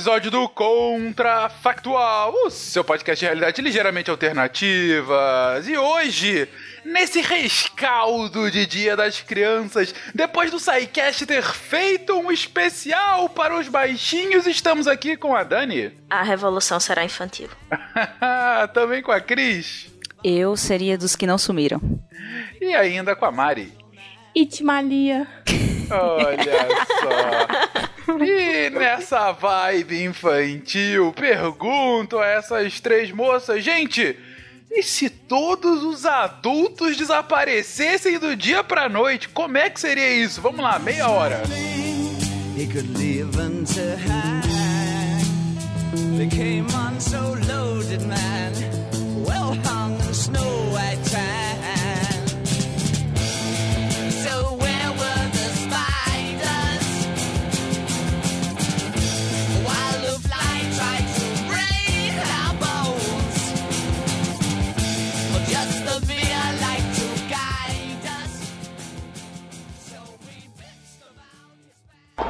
episódio do Contrafactual, o seu podcast de realidade ligeiramente alternativas. E hoje, nesse rescaldo de Dia das Crianças, depois do SciCast ter feito um especial para os baixinhos, estamos aqui com a Dani. A revolução será infantil. Também com a Cris. Eu seria dos que não sumiram. E ainda com a Mari. Itmalia. Olha só. E nessa vibe infantil, pergunto a essas três moças, gente, e se todos os adultos desaparecessem do dia pra noite, como é que seria isso? Vamos lá, meia hora. High. Became on so loaded man.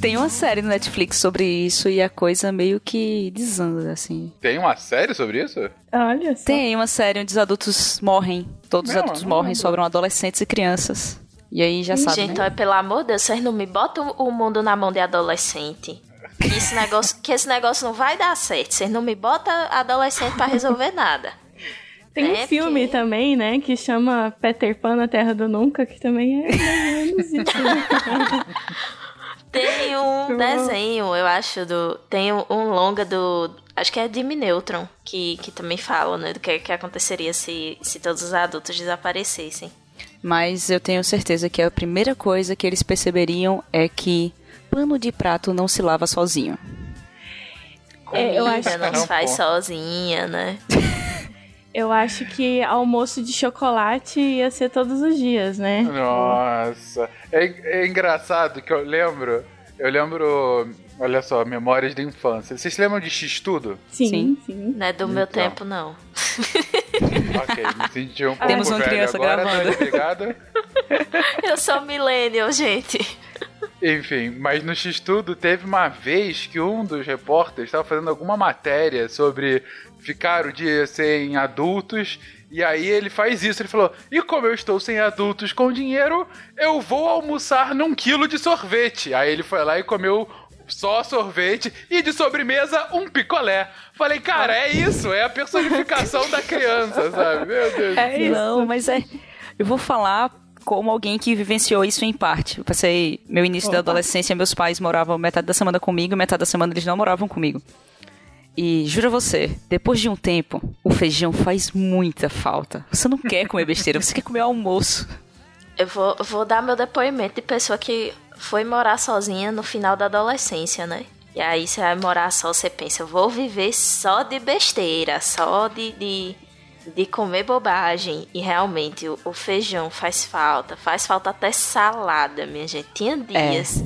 Tem uma série no Netflix sobre isso e a coisa meio que desanda, assim. Tem uma série sobre isso? Olha só. Tem uma série onde os adultos morrem. Todos os adultos morrem, sobram adolescentes e crianças. E aí já sabe. Gente, né? pelo amor de Deus, vocês não me botam o mundo na mão de adolescente. Que esse negócio, que esse negócio não vai dar certo. Vocês não me botam adolescente para resolver nada. Tem um É, filme porque- também, né, que chama Peter Pan na Terra do Nunca, que também é mais ou menos isso. Tem um desenho, eu acho, do. Tem um, longa do. Acho que é Jimmy Neutron, que, que também fala, né? Do que, que aconteceria se, se todos os adultos desaparecessem. Mas eu tenho certeza que a primeira coisa que eles perceberiam é que pano de prato não se lava sozinho. É, eu Comida acho- não se faz sozinha, né? Eu acho que almoço de chocolate ia ser todos os dias, né? Nossa. É, é engraçado que eu lembro. Eu lembro. Olha só, memórias de infância. Vocês se lembram de X-Tudo? Sim, sim. Não é do meu Então. tempo, não. Ok, me senti um pouco Temos uma velho criança agora, gravando. Tá? Eu sou millennial, gente. Enfim, mas no X-Tudo teve uma vez que um dos repórteres estava fazendo alguma matéria sobre ficar o dia sem adultos. E aí ele faz isso, ele falou: E como eu estou sem adultos com dinheiro, eu vou almoçar num quilo de sorvete. Aí ele foi lá e comeu só sorvete e de sobremesa um picolé. Falei, cara, é isso, é a personificação da criança, sabe? Meu Deus. É isso. Não, mas é. Eu vou falar como alguém que vivenciou isso em parte. Eu passei meu início da adolescência, meus pais moravam metade da semana comigo, metade da semana eles não moravam comigo. E juro a você, depois de um tempo, o feijão faz muita falta. Você não quer comer besteira, você quer comer almoço. Eu vou, vou dar meu depoimento de pessoa que foi morar sozinha no final da adolescência, né? E aí você vai morar só, você pensa, eu vou viver só de besteira, só de, de, de comer bobagem. E realmente o, o feijão faz falta, faz falta até salada, minha gente. Tinha dias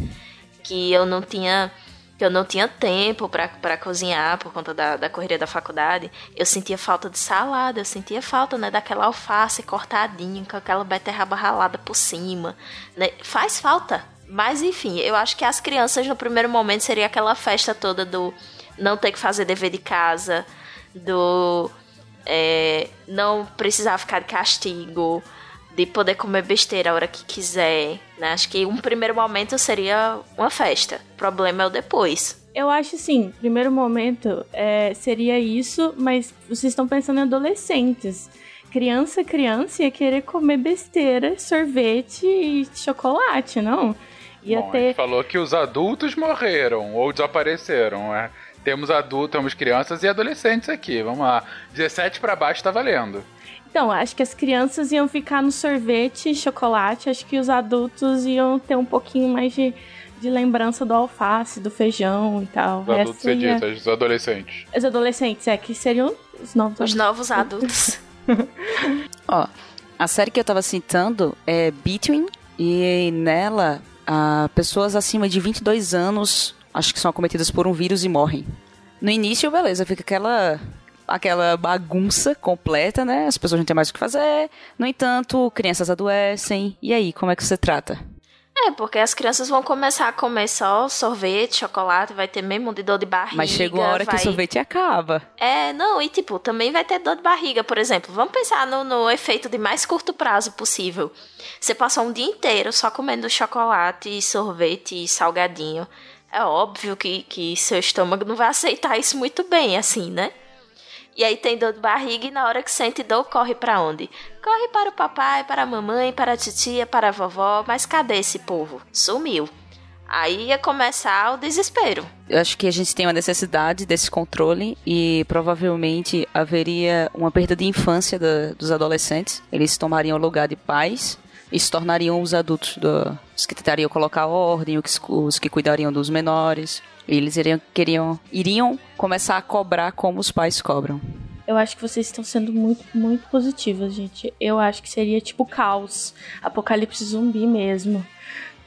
que eu não tinha que eu não tinha tempo pra cozinhar por conta da, da correria da faculdade, eu sentia falta de salada, eu sentia falta, né, daquela alface cortadinha com aquela beterraba ralada por cima, né? Faz falta. Mas enfim, eu acho que as crianças no primeiro momento seria aquela festa toda do não ter que fazer dever de casa, do é, não precisar ficar de castigo, de poder comer besteira a hora que quiser. Né? Acho que um primeiro momento seria uma festa. O problema é o depois. Eu acho assim, primeiro momento é, seria isso, mas vocês estão pensando em adolescentes. Criança, criança ia querer comer besteira, sorvete e chocolate, não? Ia Bom, a ter. gente falou que os adultos morreram ou desapareceram. é. Temos adultos, temos crianças e adolescentes aqui. Vamos lá. 17 pra baixo tá valendo. Então, acho que as crianças iam ficar no sorvete e chocolate. Acho que os adultos iam ter um pouquinho mais de, de lembrança do alface, do feijão e tal. Os adultos, você ia- os adolescentes. Os adolescentes, é, que seriam os novos Os novos adultos. Ó, a série que eu tava citando é Between, e nela, ah, pessoas acima de 22 anos, acho que são acometidas por um vírus e morrem. No início, beleza, fica aquela aquela bagunça completa, né? As pessoas não têm mais o que fazer. No entanto, crianças adoecem. E aí, como é que você trata? É, porque as crianças vão começar a comer só sorvete, chocolate, vai ter mesmo de dor de barriga. Mas chega uma hora que o vai- sorvete acaba. É, não, e tipo, também vai ter dor de barriga, por exemplo. Vamos pensar no, no efeito de mais curto prazo possível. Você passou um dia inteiro só comendo chocolate, sorvete e salgadinho. É óbvio que, que seu estômago não vai aceitar isso muito bem, assim, né? E aí tem dor de barriga e na hora que sente dor, corre pra onde? Corre para o papai, para a mamãe, para a titia, para a vovó, mas cadê esse povo? Sumiu. Aí ia começar o desespero. Eu acho que a gente tem uma necessidade desse controle e provavelmente haveria uma perda de infância da- dos adolescentes. Eles tomariam o lugar de pais e se tornariam os adultos, do- os que tentariam colocar ordem, os, os que cuidariam dos menores. Eles iriam, queriam, iriam começar a cobrar como os pais cobram. Eu acho que vocês estão sendo muito, muito positivas, gente. Eu acho que seria tipo caos, apocalipse zumbi mesmo.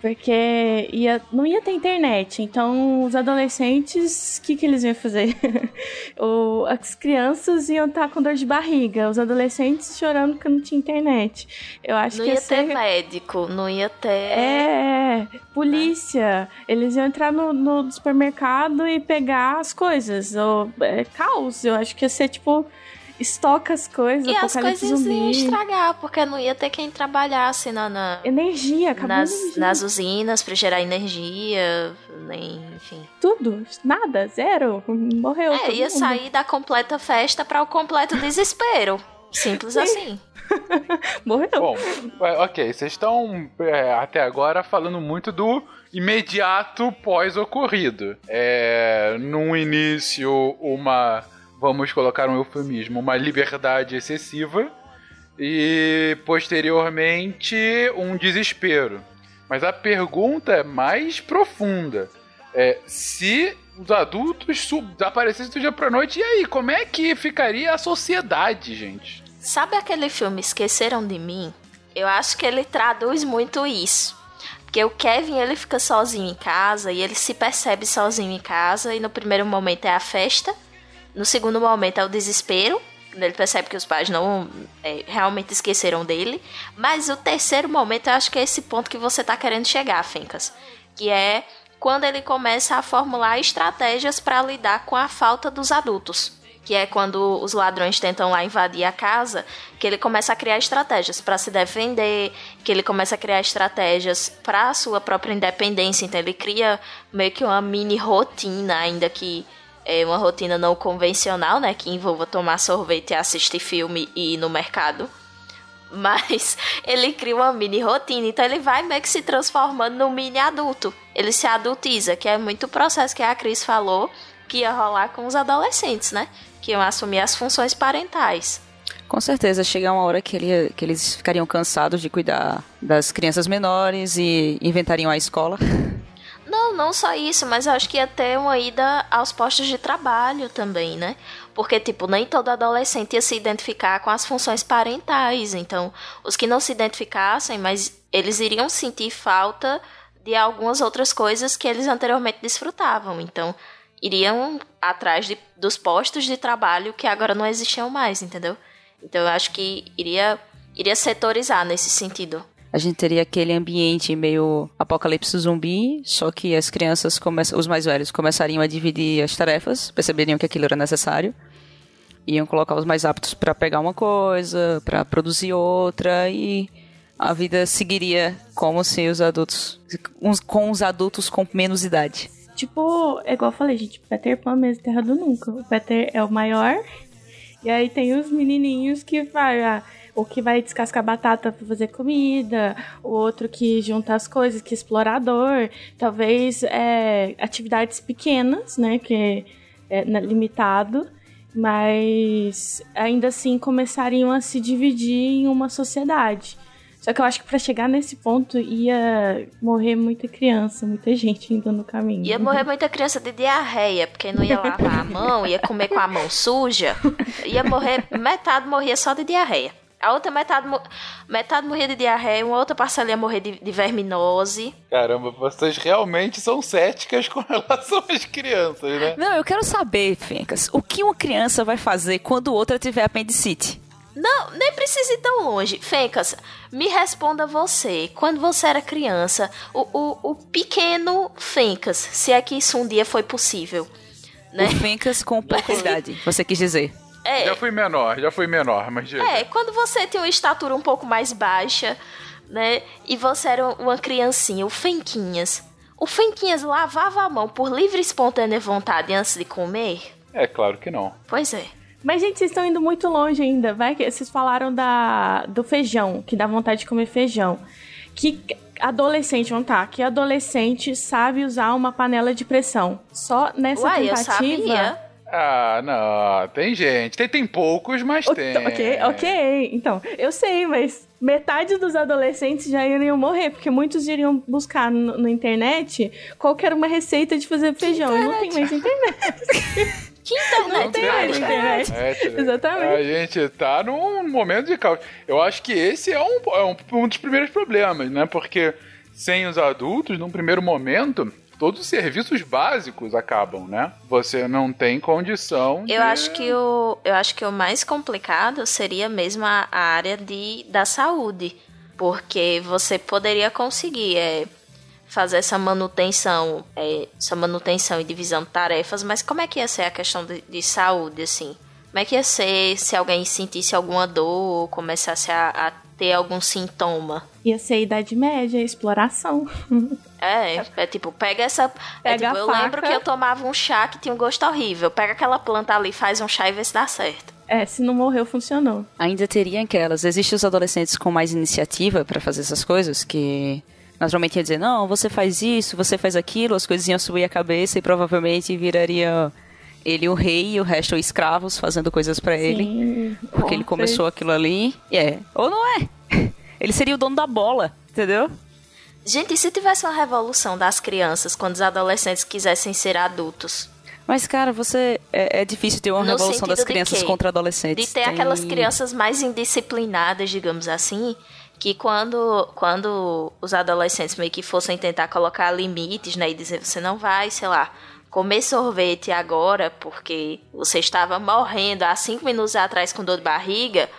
Porque ia, não ia ter internet, então os adolescentes, o que, que eles iam fazer? O- as crianças iam estar com dor de barriga, os adolescentes chorando porque não tinha internet. Eu acho Não que ia ser... ter médico, não ia ter. É, é, polícia. Eles iam entrar no, no supermercado e pegar as coisas. Ou, é, caos. Eu acho que ia ser tipo. Estoca as coisas, E as coisas iam zumbi. estragar, porque não ia ter quem trabalhasse na, na- Energia, acabou nas, energia. nas usinas pra gerar energia, nem, enfim. Tudo, nada, zero. Morreu. É, todo ia mundo. sair da completa festa para o completo desespero. Simples assim. Morreu. Bom, é, ok, vocês estão é, até agora falando muito do imediato pós-ocorrido. É, no início, uma. Vamos colocar um eufemismo, uma liberdade excessiva. E posteriormente, um desespero. Mas a pergunta é mais profunda. É, se os adultos desaparecessem do dia pra noite, e aí? Como é que ficaria a sociedade, gente? Sabe aquele filme Esqueceram de Mim? Eu acho que ele traduz muito isso. Porque o Kevin, ele fica sozinho em casa e ele se percebe sozinho em casa e no primeiro momento é a festa, no segundo momento é o desespero, ele percebe que os pais não é, realmente esqueceram dele, mas o terceiro momento eu acho que é esse ponto que você tá querendo chegar, Fencas, que é quando ele começa a formular estratégias para lidar com a falta dos adultos que é quando os ladrões tentam lá invadir a casa, que ele começa a criar estratégias para se defender, que ele começa a criar estratégias para a sua própria independência, então ele cria meio que uma mini rotina, ainda que é uma rotina não convencional, né, que envolva tomar sorvete, assistir filme e ir no mercado. Mas ele cria uma mini rotina, então ele vai meio que se transformando no mini adulto. Ele se adultiza, que é muito o processo que a Cris falou que ia rolar com os adolescentes, né? Que iam assumir as funções parentais. Com certeza, chega uma hora que, ele- que eles ficariam cansados de cuidar das crianças menores e inventariam a escola. Não, não só isso, mas eu acho que ia ter uma ida aos postos de trabalho também, né? Porque, tipo, nem todo adolescente ia se identificar com as funções parentais. Então, os que não se identificassem, mas eles iriam sentir falta de algumas outras coisas que eles anteriormente desfrutavam. Então, iriam atrás de, dos postos de trabalho que agora não existiam mais, entendeu? Então, eu acho que iria, iria setorizar nesse sentido. A gente teria aquele ambiente meio apocalipse zumbi, só que as crianças, os mais velhos, começariam a dividir as tarefas, perceberiam que aquilo era necessário, iam colocar os mais aptos para pegar uma coisa, para produzir outra e a vida seguiria como se os adultos, uns- com os adultos com menos idade. Tipo, é igual eu falei, gente, Peter Pan mesmo, Terra do Nunca. O Peter é o maior, e aí tem os menininhos que vai, ah, o que vai descascar batata para fazer comida, o outro que junta as coisas, que é explorador, talvez é, atividades pequenas, né, que é, é limitado, mas ainda assim começariam a se dividir em uma sociedade. Só que eu acho que para chegar nesse ponto ia morrer muita criança, muita gente indo no caminho. Ia morrer muita criança de diarreia, porque não ia lavar a mão, ia comer com a mão suja. Ia morrer, metade morria só de diarreia. A outra metade, metade morria de diarreia, uma outra parcela ia morrer de, de verminose. Caramba, vocês realmente são céticas com relação às crianças, né? Não, eu quero saber, Fencas, o que uma criança vai fazer quando outra tiver apendicite? Não, nem precisa ir tão longe. Fencas, me responda você. Quando você era criança, o, o, o pequeno Fencas, se é que isso um dia foi possível. Né? O Fencas com pouca idade, você quis dizer. É, já fui menor, já fui menor, mas... É, quando você tinha uma estatura um pouco mais baixa, né? E você era uma criancinha, o Fenquinhas. O Fenquinhas lavava a mão por livre e espontânea vontade antes de comer? É, claro que não. Pois é. Mas, gente, vocês estão indo muito longe ainda. Vai que vocês falaram da, do feijão, que dá vontade de comer feijão. Que adolescente, vamos tá, que adolescente sabe usar uma panela de pressão. Só nessa Uai, tentativa. Ah, não, tem gente. Tem, tem poucos, mas o, tem. Ok, ok. Então, eu sei, mas metade dos adolescentes já iriam morrer, porque muitos iriam buscar no, na internet qualquer uma receita de fazer feijão. E não tem mais internet. Que internet? Não tem mais internet. Exatamente. A gente tá num momento de caos. Eu acho que esse é um, é um, um dos primeiros problemas, né? Porque sem os adultos, num primeiro momento, todos os serviços básicos acabam, né? Você não tem condição. Eu acho que o eu acho que o mais complicado seria mesmo a, a área de da saúde, porque você poderia conseguir é, fazer essa manutenção, é, essa manutenção e divisão de tarefas, mas como é que ia ser a questão de, de saúde, assim? Como é que ia ser se alguém sentisse alguma dor ou começasse a, a ter algum sintoma? Ia ser a Idade Média, exploração. É, é tipo, pega essa. É Pega tipo, a eu faca. lembro que eu tomava um chá que tinha um gosto horrível. Pega aquela planta ali, faz um chá e vê se dá certo. É, se não morreu, funcionou. Ainda teria aquelas. Existem os adolescentes com mais iniciativa para fazer essas coisas, que naturalmente ia dizer, não, você faz isso, você faz aquilo, as coisas iam subir a cabeça e provavelmente viraria ele o rei e o resto escravos fazendo coisas para ele. Sim, Porque ele começou aquilo ali. E é. Ou não é. Ele seria o dono da bola, entendeu? Gente, e se tivesse uma revolução das crianças quando os adolescentes quisessem ser adultos? Mas, cara, você. É, é difícil ter uma No revolução das crianças contra adolescentes. De ter Tem- aquelas crianças mais indisciplinadas, digamos assim, que quando, quando os adolescentes meio que fossem tentar colocar limites, né, e dizer você não vai, sei lá, comer sorvete agora porque você estava morrendo há cinco minutos atrás com dor de barriga,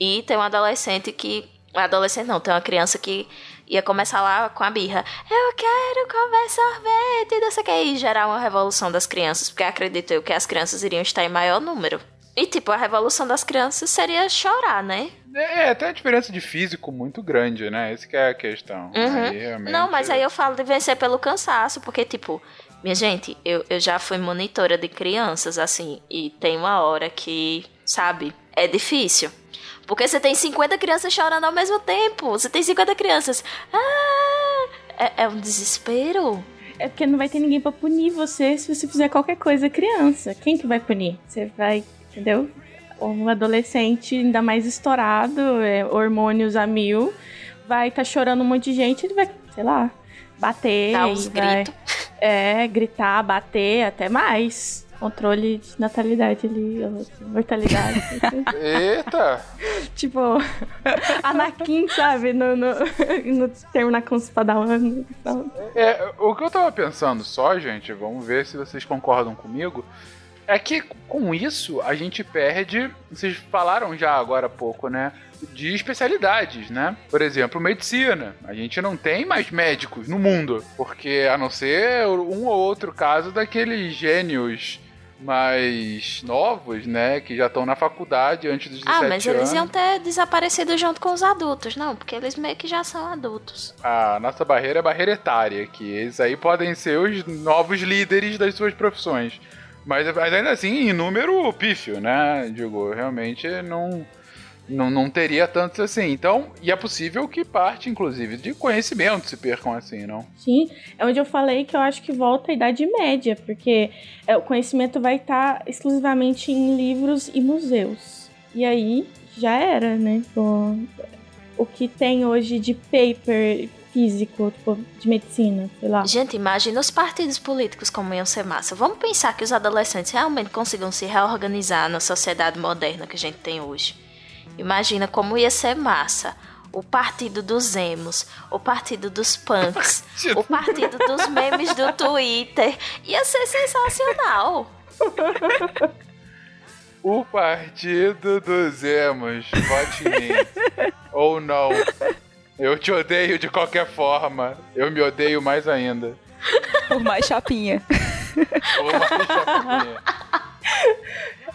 e tem um adolescente que. Adolescente não, tem uma criança que ia começar lá com a birra. Eu quero comer sorvete, não sei o que, e gerar uma revolução das crianças, porque acredito eu que as crianças iriam estar em maior número. E, tipo, a revolução das crianças seria chorar, né? É, tem uma diferença de físico muito grande, né? Essa que é a questão. Uhum. Aí, realmente- Não, mas aí eu falo de vencer pelo cansaço, porque, tipo, minha gente, eu, eu já fui monitora de crianças, assim, e tem uma hora que, sabe, é difícil. Porque você tem 50 crianças chorando ao mesmo tempo. Você tem 50 crianças. Ah! É, é um desespero. É porque não vai ter ninguém pra punir você se você fizer qualquer coisa criança. Quem que vai punir? Você vai, entendeu? Um adolescente ainda mais estourado, é, hormônios a mil, vai estar chorando um monte de gente, ele vai, sei lá, bater. Dá uns vai- gritos. É, gritar, bater, até mais. Controle de natalidade ali, mortalidade. Eita! tipo, Anakin, sabe? No, no, no terminar com os padawan. É, o que eu tava pensando só, gente, vamos ver se vocês concordam comigo, é que com isso a gente perde, vocês falaram já agora há pouco, né? De especialidades, né? Por exemplo, medicina. A gente não tem mais médicos no mundo, porque a não ser um ou outro caso daqueles gênios mais novos, né? Que já estão na faculdade antes dos 17 Ah, mas anos. eles iam ter desaparecido junto com os adultos, não, porque eles meio que já são adultos. A nossa barreira é barreira etária, que eles aí podem ser os novos líderes das suas profissões. Mas, mas ainda assim, em número pífio, né? Digo, realmente não, Não, não teria tantos assim. Então, e é possível que parte, inclusive, de conhecimento se percam assim, não? Sim, é onde eu falei que eu acho que volta à Idade Média, porque é, o conhecimento vai estar exclusivamente em livros e museus. E aí já era, né? O, o que tem hoje de paper físico, tipo, de medicina, sei lá. Gente, imagina os partidos políticos como iam ser massa. Vamos pensar que os adolescentes realmente consigam se reorganizar na sociedade moderna que a gente tem hoje. Imagina como ia ser massa. O partido dos emos, o partido dos punks, o partido dos memes do Twitter. Ia ser sensacional. O partido dos emos. Vote em mim. Ou não. Eu te odeio de qualquer forma. Eu me odeio mais ainda. Por mais chapinha. Ou mais chapinha.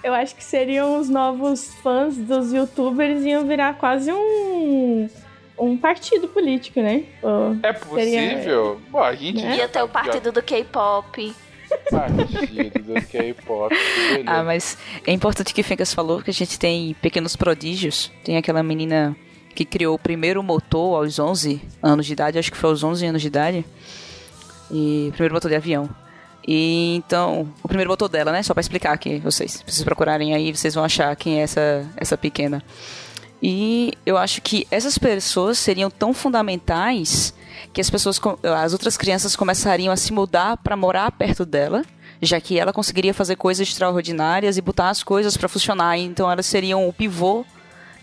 Eu acho que seriam os novos fãs dos youtubers iam virar quase um um partido político, né? Ou É possível? Pô, a gente Né? já Ia ter o tá- partido do K-pop. Partido do K-pop. Ah, mas é importante que Fencas falou que a gente tem pequenos prodígios. Tem aquela menina que criou o primeiro motor aos 11 anos de idade, acho que foi aos 11 anos de idade. E primeiro motor de avião. E então, o primeiro motor dela, né? Só pra explicar aqui, vocês. Se vocês procurarem aí, vocês vão achar quem é essa, essa pequena. E eu acho que essas pessoas seriam tão fundamentais que as pessoas, as outras crianças começariam a se mudar para morar perto dela, já que ela conseguiria fazer coisas extraordinárias e botar as coisas para funcionar. Então elas seriam o pivô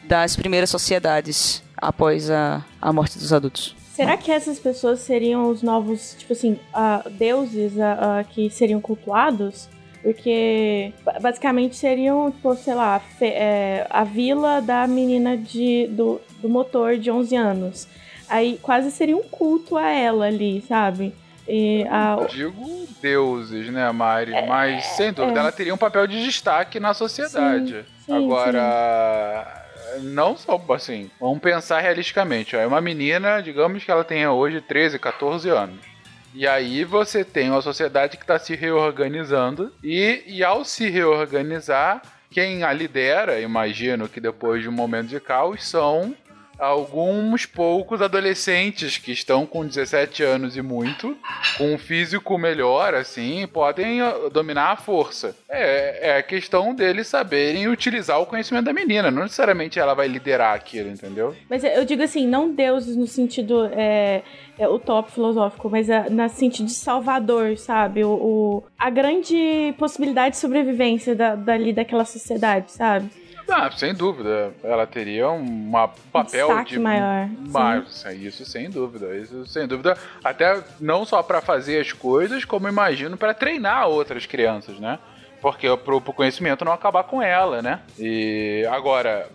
das primeiras sociedades após a, a morte dos adultos. Será que essas pessoas seriam os novos, tipo assim, ah, deuses ah, ah, que seriam cultuados? Porque ba- basicamente seriam, tipo, sei lá, fe- é, a vila da menina de, do, do motor de 11 anos. Aí quase seria um culto a ela ali, sabe? E a, Digo deuses, né, Mari? Mas, sem dúvida, é. ela teria um papel de destaque na sociedade. Sim, sim, Agora, não só assim. Vamos pensar realisticamente. ó. É uma menina, digamos que ela tenha hoje 13, 14 anos. E aí você tem uma sociedade que está se reorganizando. E, e ao se reorganizar, quem a lidera, imagino que depois de um momento de caos, são alguns poucos adolescentes que estão com 17 anos e muito, com um físico melhor, assim, podem ah, dominar a força. É, é a questão deles saberem utilizar o conhecimento da menina, não necessariamente ela vai liderar aquilo, entendeu? Mas eu digo assim, não deuses no sentido é, é, utópico filosófico, mas é, no sentido de salvador, sabe? O, o- a grande possibilidade de sobrevivência da, dali daquela sociedade, sabe? Ah, sem dúvida, ela teria um um papel destaque de maior, Mas, isso sem dúvida, isso sem dúvida, até não só pra fazer as coisas, como imagino pra treinar outras crianças, né? Porque pro, pro conhecimento não acabar com ela, né? E agora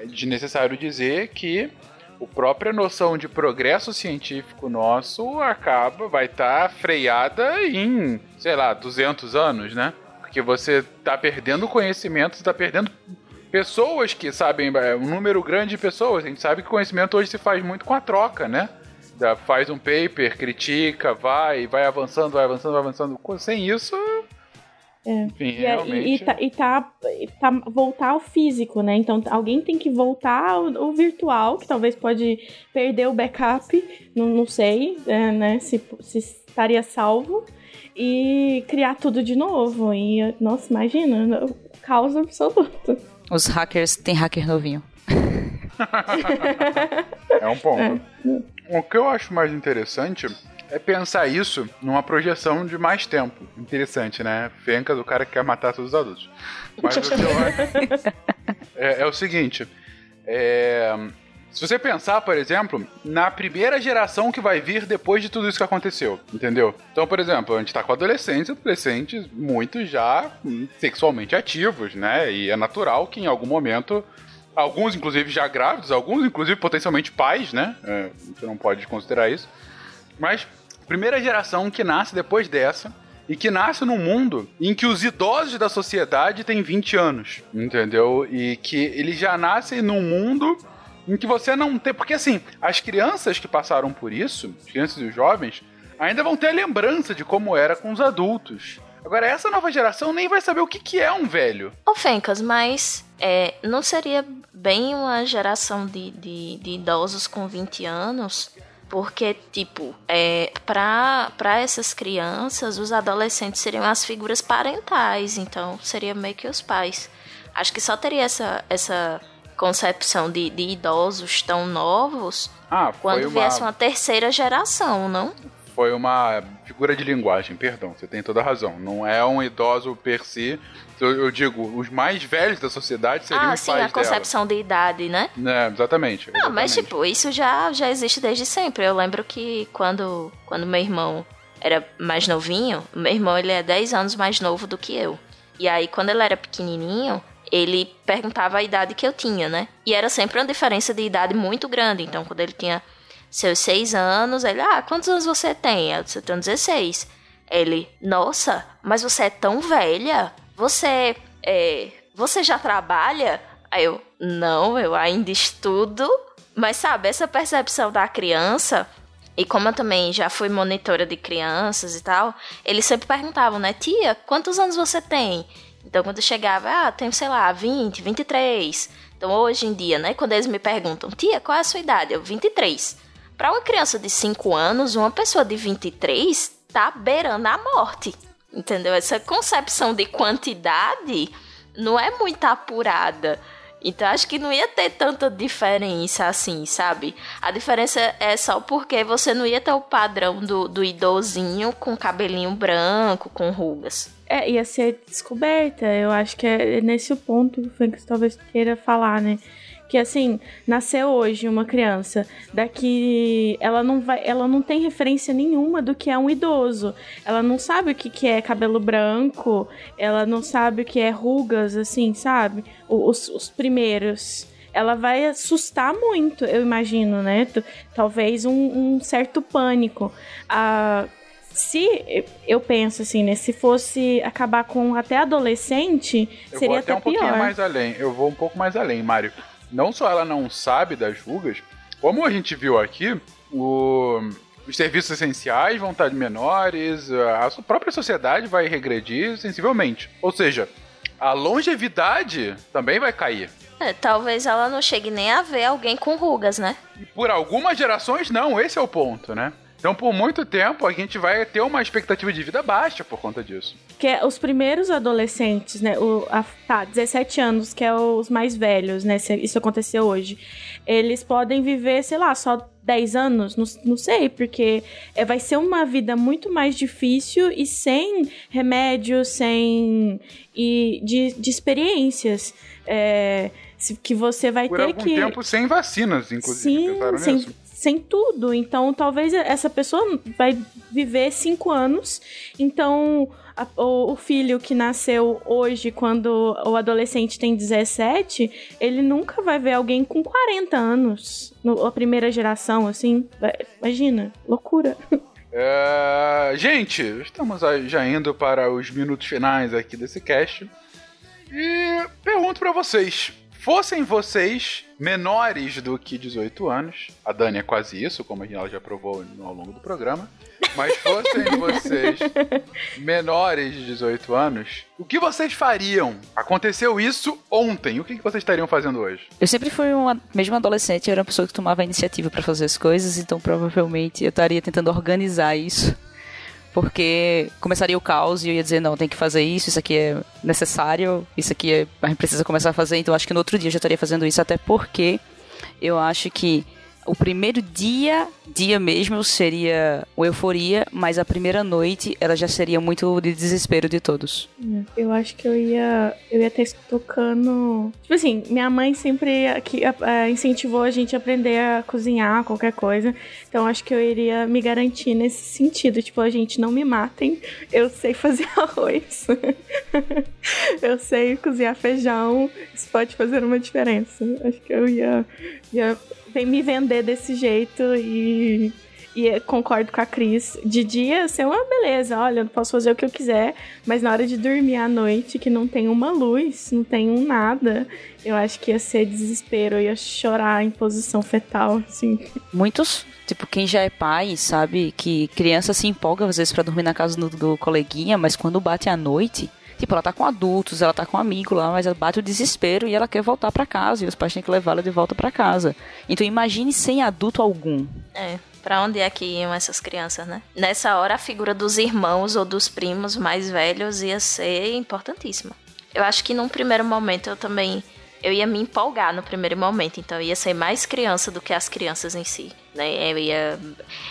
é desnecessário dizer que a própria noção de progresso científico nosso acaba vai estar freada em, sei lá, 200 anos, né? Porque você tá perdendo conhecimento, você tá perdendo pessoas que sabem, é, um número grande de pessoas. A gente sabe que conhecimento hoje se faz muito com a troca, né? Da- Faz um paper, critica, vai, vai avançando, vai avançando, vai avançando. Sem isso, É. enfim, E, é- realmente. e, e tá, e tá- e tá- voltar ao físico, né? Então alguém tem que voltar ao, ao virtual, que talvez pode perder o backup, não, não sei, é, né? Se, se estaria salvo. E criar tudo de novo. E, nossa, imagina, caos absoluto. Os hackers, tem hacker novinho. É um ponto. O que eu acho mais interessante é pensar isso numa projeção de mais tempo. Interessante, né? Fenca do cara que quer matar todos os adultos. Mas o que eu acho é, é o seguinte: é, se você pensar, por exemplo, na primeira geração que vai vir depois de tudo isso que aconteceu, entendeu? Então, por exemplo, a gente tá com adolescentes, adolescentes muitos já hum, sexualmente ativos, né? E é natural que em algum momento alguns inclusive já grávidos, alguns inclusive potencialmente pais, né? É, você não pode considerar isso. Mas primeira geração que nasce depois dessa e que nasce num mundo em que os idosos da sociedade têm 20 anos, entendeu? E que eles já nascem num mundo em que você não tem, porque assim, as crianças que passaram por isso, as crianças e os jovens, ainda vão ter a lembrança de como era com os adultos. Agora, essa nova geração nem vai saber o que, que é um velho. Ô, Fencas, mas é, não seria bem uma geração de, de, de idosos com 20 anos? Porque, tipo, é, pra, pra essas crianças, os adolescentes seriam as figuras parentais, então seria meio que os pais. Acho que só teria essa, essa concepção de, de idosos tão novos Ah, quando uma, viesse uma terceira geração, não? foi uma figura de linguagem, perdão, você tem toda a razão. Não é um idoso per si. Eu, eu digo, os mais velhos da sociedade seriam ah, os sim, pais a concepção de idade, né? dela. É, exatamente. Não, mas exatamente. tipo, isso já, já existe desde sempre. Eu lembro que quando, quando meu irmão era mais novinho, meu irmão ele é 10 anos mais novo do que eu. E aí, quando ele era pequenininho, ele perguntava a idade que eu tinha, né? E era sempre uma diferença de idade muito grande. Então, quando ele tinha seus 6 anos, ele, ah, quantos anos você tem? Eu disse, eu tenho 16. Ele, nossa, mas você é tão velha? Você, é, você já trabalha? Aí eu, não, eu ainda estudo. Mas sabe, essa percepção da criança, e como eu também já fui monitora de crianças e tal, eles sempre perguntavam, né, tia, quantos anos você tem? Então quando chegava, ah, tenho, sei lá, 20, 23. Então hoje em dia, né, quando eles me perguntam, tia, qual é a sua idade? Eu, 23. Para uma criança de 5 anos, uma pessoa de 23 tá beirando a morte. Entendeu? Essa concepção de quantidade não é muito apurada. Então acho que não ia ter tanta diferença assim, sabe? A diferença é só porque você não ia ter o padrão do, do idosinho com cabelinho branco, com rugas. É, ia ser descoberta. Eu acho que é nesse ponto que o Frank talvez queira falar, né? Que assim, nasceu hoje uma criança, daqui ela não vai, ela não tem referência nenhuma do que é um idoso. Ela não sabe o que, que é cabelo branco, ela não sabe o que é rugas, assim, sabe? Os, os primeiros. Ela vai assustar muito, eu imagino, né? Talvez um, um certo pânico. Ah, se eu penso assim, né? Se fosse acabar com até adolescente, Eu seria vou até até um pouquinho pior. mais além. Eu vou um pouco mais além, Mário. Não só ela não sabe das rugas, como a gente viu aqui, o- os serviços essenciais vão estar menores, a própria sociedade vai regredir sensivelmente. Ou seja, a longevidade também vai cair. É, talvez ela não chegue nem a ver alguém com rugas, né? E por algumas gerações, não, esse é o ponto, né? Então, por muito tempo, a gente vai ter uma expectativa de vida baixa por conta disso. Que é os primeiros adolescentes, né? O, a, tá, 17 anos, que é os mais velhos, né? Se isso aconteceu hoje. Eles podem viver, sei lá, só 10 anos, não, não sei, porque é, vai ser uma vida muito mais difícil e sem remédio, sem. e de, de experiências. é, que você vai Por ter algum que. tempo sem vacinas, inclusive. Sim, sem, nisso? Sem tudo. Então, talvez essa pessoa vai viver cinco anos. Então, a- o, o filho que nasceu hoje, quando o adolescente tem 17, ele nunca vai ver alguém com 40 anos. No, a primeira geração, assim. Imagina, loucura. É, gente, estamos já indo para os minutos finais aqui desse cast. E pergunto pra vocês: fossem vocês menores do que 18 anos, a Dani é quase isso, como a gente já provou ao longo do programa, mas fossem vocês menores de 18 anos, o que vocês fariam? Aconteceu isso ontem, o que vocês estariam fazendo hoje? Eu sempre fui uma, mesmo adolescente, eu era uma pessoa que tomava a iniciativa pra fazer as coisas, então provavelmente eu estaria tentando organizar isso. Porque começaria o caos e eu ia dizer, não, tem que fazer isso, isso aqui é necessário, isso aqui é, a gente precisa começar a fazer, então acho que no outro dia eu já estaria fazendo isso, até porque eu acho que o primeiro dia, dia mesmo, seria o euforia, mas a primeira noite ela já seria muito de desespero de todos. Eu acho que eu ia. Eu ia estar tocando. Tipo assim, minha mãe sempre aqui, incentivou a gente a aprender a cozinhar qualquer coisa. Então acho que eu iria me garantir nesse sentido. Tipo, a gente não me matem. Eu sei fazer arroz. eu sei cozinhar feijão. Isso pode fazer uma diferença. Acho que eu ia, ia me vender desse jeito e. E concordo com a Cris. De dia, ser uma beleza. Olha, eu posso fazer o que eu quiser, mas na hora de dormir à noite, que não tem uma luz, não tem um nada, eu acho que ia ser desespero. Ia chorar em posição fetal, assim. Muitos Tipo, quem já é pai sabe que criança se empolga às vezes pra dormir na casa do, do coleguinha, mas quando bate a noite, tipo, ela tá com adultos, ela tá com um amigo lá, mas ela bate o desespero e ela quer voltar pra casa e os pais têm que levá-la de volta pra casa. Então imagine sem adulto algum. É, pra onde é que iam essas crianças, né? Nessa hora a figura dos irmãos ou dos primos mais velhos ia ser importantíssima. Eu acho que num primeiro momento eu também eu ia me empolgar no primeiro momento, então eu ia ser mais criança do que as crianças em si, né? Eu ia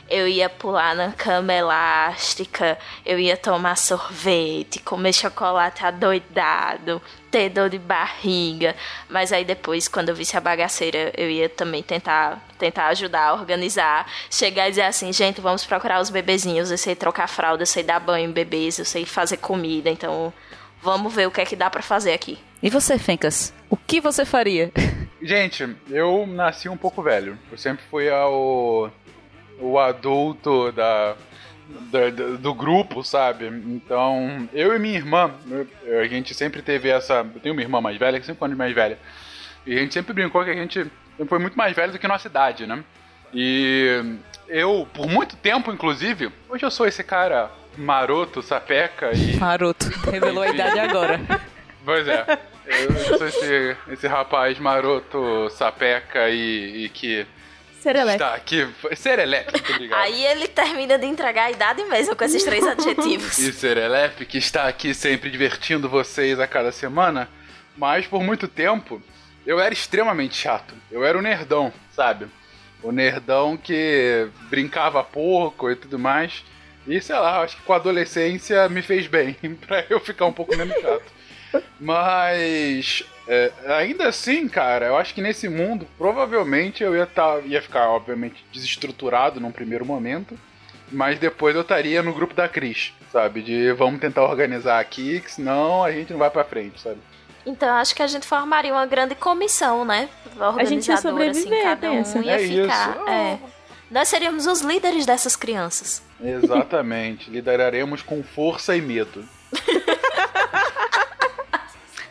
eu ia pular na cama elástica, eu ia tomar sorvete, comer chocolate adoidado, ter dor de barriga, mas aí depois quando eu visse a bagaceira, eu ia também tentar tentar ajudar a organizar, chegar e dizer assim, gente, vamos procurar os bebezinhos, eu sei trocar fralda, eu sei dar banho em bebês, eu sei fazer comida, então vamos ver o que é que dá para fazer aqui. E você, Fencas? O que você faria? Gente, eu nasci um pouco velho. Eu sempre fui o, o adulto da, da, do grupo, sabe? Então, eu e minha irmã, a gente sempre teve essa. Eu tenho uma irmã mais velha, que sempre foi mais velha. E a gente sempre brincou que a gente foi muito mais velho do que nossa idade, né? E eu, por muito tempo, inclusive, hoje eu sou esse cara maroto, sapeca e. Maroto, revelou a idade agora. Pois é. Eu sou esse, esse rapaz maroto, sapeca e, e que. Serelepe. Está aqui. Serelepe, obrigado. Aí ele termina de entregar a idade mesmo com esses três adjetivos. E Serelepe, que está aqui sempre divertindo vocês a cada semana. Mas por muito tempo, eu era extremamente chato. Eu era o nerdão, sabe? O nerdão que brincava pouco e tudo mais. E sei lá, acho que com a adolescência me fez bem, pra eu ficar um pouco menos chato. Mas é, ainda assim, cara, eu acho que nesse mundo provavelmente eu ia, tá, ia ficar, obviamente, desestruturado num primeiro momento. Mas depois eu estaria no grupo da Cris, sabe? De vamos tentar organizar aqui, que senão a gente não vai pra frente, sabe? Então acho que a gente formaria uma grande comissão, né? A gente ia sobreviver, assim, cada um ia É ficar. isso. É. Nós seríamos os líderes dessas crianças. Exatamente. Lideraremos com força e medo.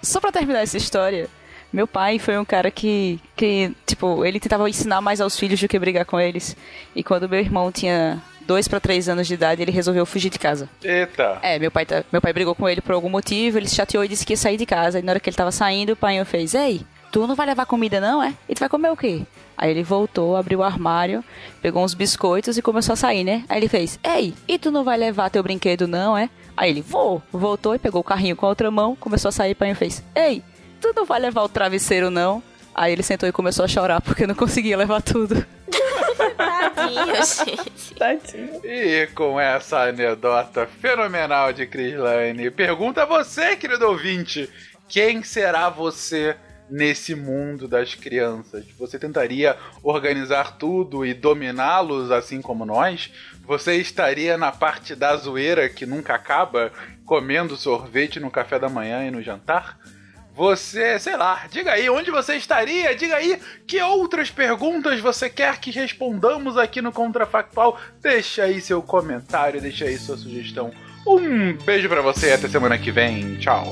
Só pra terminar essa história, meu pai foi um cara que, que, tipo, ele tentava ensinar mais aos filhos do que brigar com eles. E quando meu irmão tinha dois pra três anos de idade, ele resolveu fugir de casa. Eita. É, meu pai, tá- meu pai brigou com ele por algum motivo, ele se chateou e disse que ia sair de casa. E na hora que ele tava saindo, o pai fez: Ei, tu não vai levar comida, não, é? E tu vai comer o quê? Aí ele voltou, abriu o armário, pegou uns biscoitos e começou a sair, né? Aí ele fez: Ei, e tu não vai levar teu brinquedo, não, é? Aí ele, vou. Voltou e pegou o carrinho com a outra mão, começou a sair, o pai fez: Ei, tu não vai levar o travesseiro, não? Aí ele sentou e começou a chorar porque não conseguia levar tudo. Tadinho, gente. Tadinho. E com essa anedota fenomenal de Chris Lane, pergunta a você, querido ouvinte: quem será você nesse mundo das crianças? Você tentaria organizar tudo e dominá-los assim como nós? Você estaria na parte da zoeira que nunca acaba, comendo sorvete no café da manhã e no jantar? Você, sei lá, diga aí onde você estaria, diga aí que outras perguntas você quer que respondamos aqui no Contrafactual. Deixa aí seu comentário, deixa aí sua sugestão. Um beijo pra você, até semana que vem. Tchau.